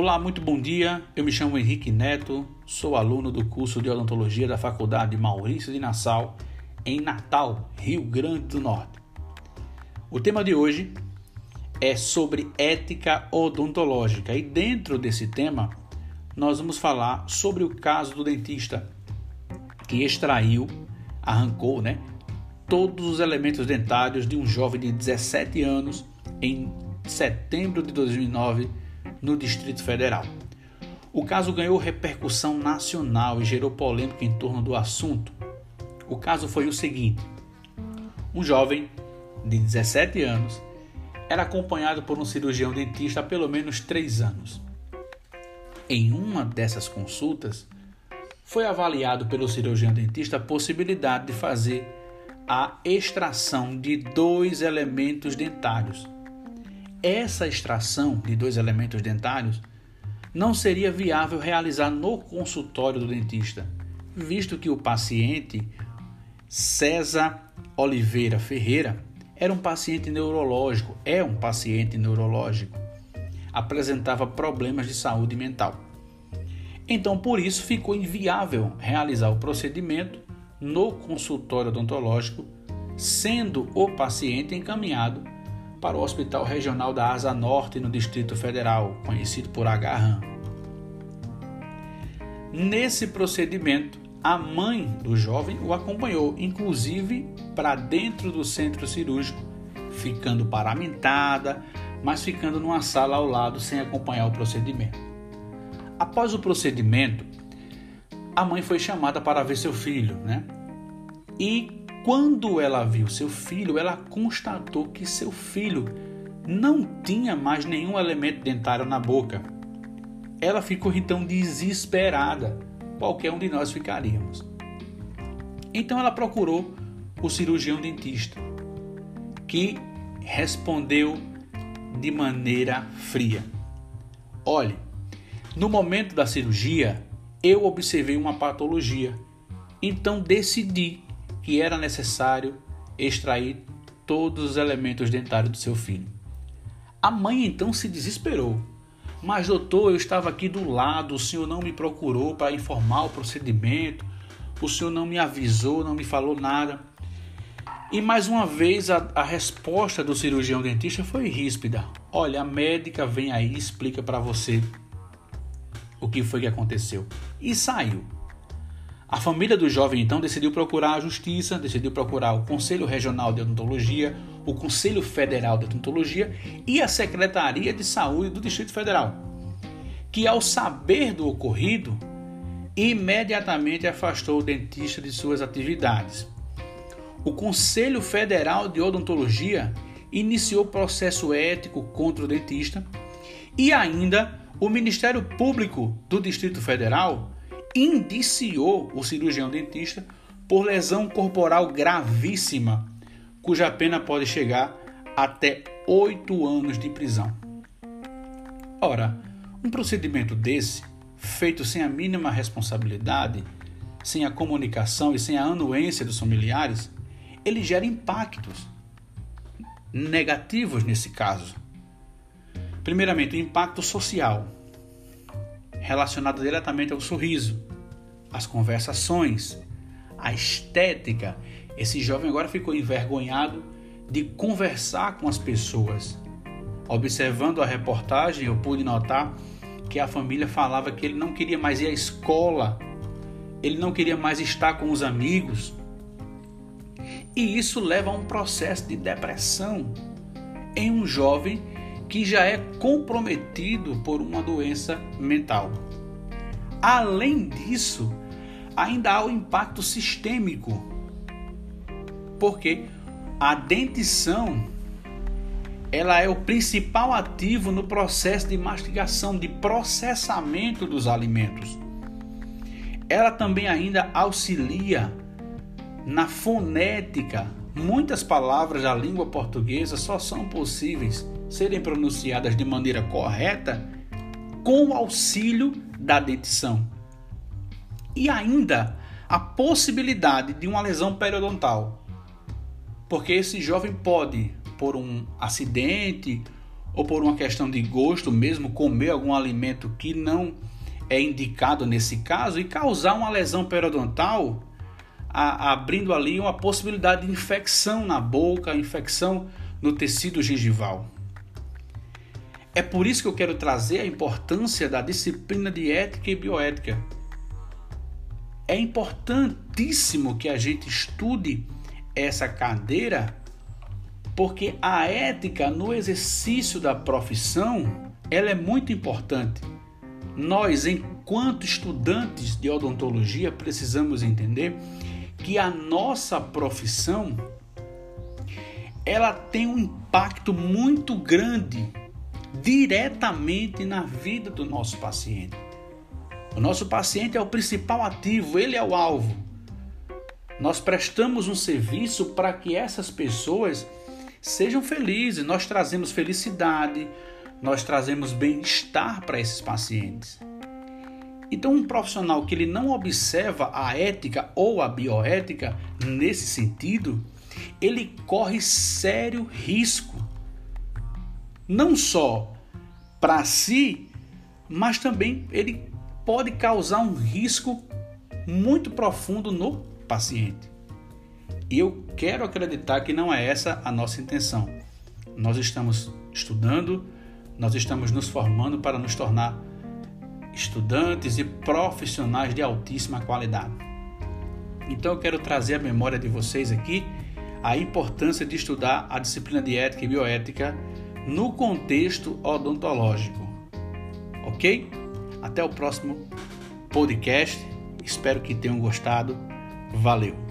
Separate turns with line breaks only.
Olá, muito bom dia. Eu me chamo Henrique Neto, sou aluno do curso de odontologia da Faculdade Maurício de Nassau, em Natal, Rio Grande do Norte. O tema de hoje é sobre ética odontológica e dentro desse tema nós vamos falar sobre o caso do dentista que extraiu, arrancou, né, todos os elementos dentários de um jovem de 17 anos em setembro de 2009 no Distrito Federal. O caso ganhou repercussão nacional e gerou polêmica em torno do assunto. O caso foi o seguinte: um jovem de 17 anos era acompanhado por um cirurgião dentista há pelo menos três anos. Em uma dessas consultas, foi avaliado pelo cirurgião dentista a possibilidade de fazer a extração de dois elementos dentários essa extração de dois elementos dentários não seria viável realizar no consultório do dentista, visto que o paciente César Oliveira Ferreira era um paciente neurológico, é um paciente neurológico, apresentava problemas de saúde mental. Então, por isso, ficou inviável realizar o procedimento no consultório odontológico, sendo o paciente encaminhado para o Hospital Regional da Asa Norte no Distrito Federal, conhecido por HRAM. Nesse procedimento, a mãe do jovem o acompanhou, inclusive para dentro do centro cirúrgico, ficando paramentada, mas ficando numa sala ao lado sem acompanhar o procedimento. Após o procedimento, a mãe foi chamada para ver seu filho, né? E quando ela viu seu filho, ela constatou que seu filho não tinha mais nenhum elemento dentário na boca. Ela ficou então desesperada. Qualquer um de nós ficaríamos. Então ela procurou o cirurgião dentista, que respondeu de maneira fria: Olhe, no momento da cirurgia eu observei uma patologia, então decidi que era necessário extrair todos os elementos dentários do seu filho. A mãe então se desesperou. Mas, doutor, eu estava aqui do lado, o senhor não me procurou para informar o procedimento, o senhor não me avisou, não me falou nada. E mais uma vez a, a resposta do cirurgião dentista foi ríspida. Olha, a médica vem aí explica para você o que foi que aconteceu. E saiu. A família do jovem então decidiu procurar a justiça, decidiu procurar o Conselho Regional de Odontologia, o Conselho Federal de Odontologia e a Secretaria de Saúde do Distrito Federal, que ao saber do ocorrido, imediatamente afastou o dentista de suas atividades. O Conselho Federal de Odontologia iniciou processo ético contra o dentista e ainda o Ministério Público do Distrito Federal indiciou o cirurgião dentista por lesão corporal gravíssima, cuja pena pode chegar até oito anos de prisão. Ora, um procedimento desse, feito sem a mínima responsabilidade, sem a comunicação e sem a anuência dos familiares, ele gera impactos negativos nesse caso. Primeiramente, o impacto social relacionado diretamente ao sorriso, às conversações, à estética. Esse jovem agora ficou envergonhado de conversar com as pessoas. Observando a reportagem, eu pude notar que a família falava que ele não queria mais ir à escola, ele não queria mais estar com os amigos. E isso leva a um processo de depressão em um jovem que já é comprometido por uma doença mental. Além disso, ainda há o impacto sistêmico, porque a dentição ela é o principal ativo no processo de mastigação, de processamento dos alimentos. Ela também ainda auxilia na fonética. Muitas palavras da língua portuguesa só são possíveis serem pronunciadas de maneira correta com o auxílio da dentição. E ainda a possibilidade de uma lesão periodontal. Porque esse jovem pode, por um acidente ou por uma questão de gosto mesmo, comer algum alimento que não é indicado nesse caso e causar uma lesão periodontal, a, abrindo ali uma possibilidade de infecção na boca, infecção no tecido gengival. É por isso que eu quero trazer a importância da disciplina de ética e bioética. É importantíssimo que a gente estude essa cadeira, porque a ética no exercício da profissão, ela é muito importante. Nós, enquanto estudantes de odontologia, precisamos entender que a nossa profissão ela tem um impacto muito grande diretamente na vida do nosso paciente. O nosso paciente é o principal ativo, ele é o alvo. Nós prestamos um serviço para que essas pessoas sejam felizes, nós trazemos felicidade, nós trazemos bem-estar para esses pacientes. Então, um profissional que ele não observa a ética ou a bioética nesse sentido, ele corre sério risco, não só para si, mas também ele pode causar um risco muito profundo no paciente. Eu quero acreditar que não é essa a nossa intenção. Nós estamos estudando, nós estamos nos formando para nos tornar estudantes e profissionais de altíssima qualidade. Então eu quero trazer à memória de vocês aqui a importância de estudar a disciplina de ética e bioética no contexto odontológico. Ok? Até o próximo podcast. Espero que tenham gostado. Valeu!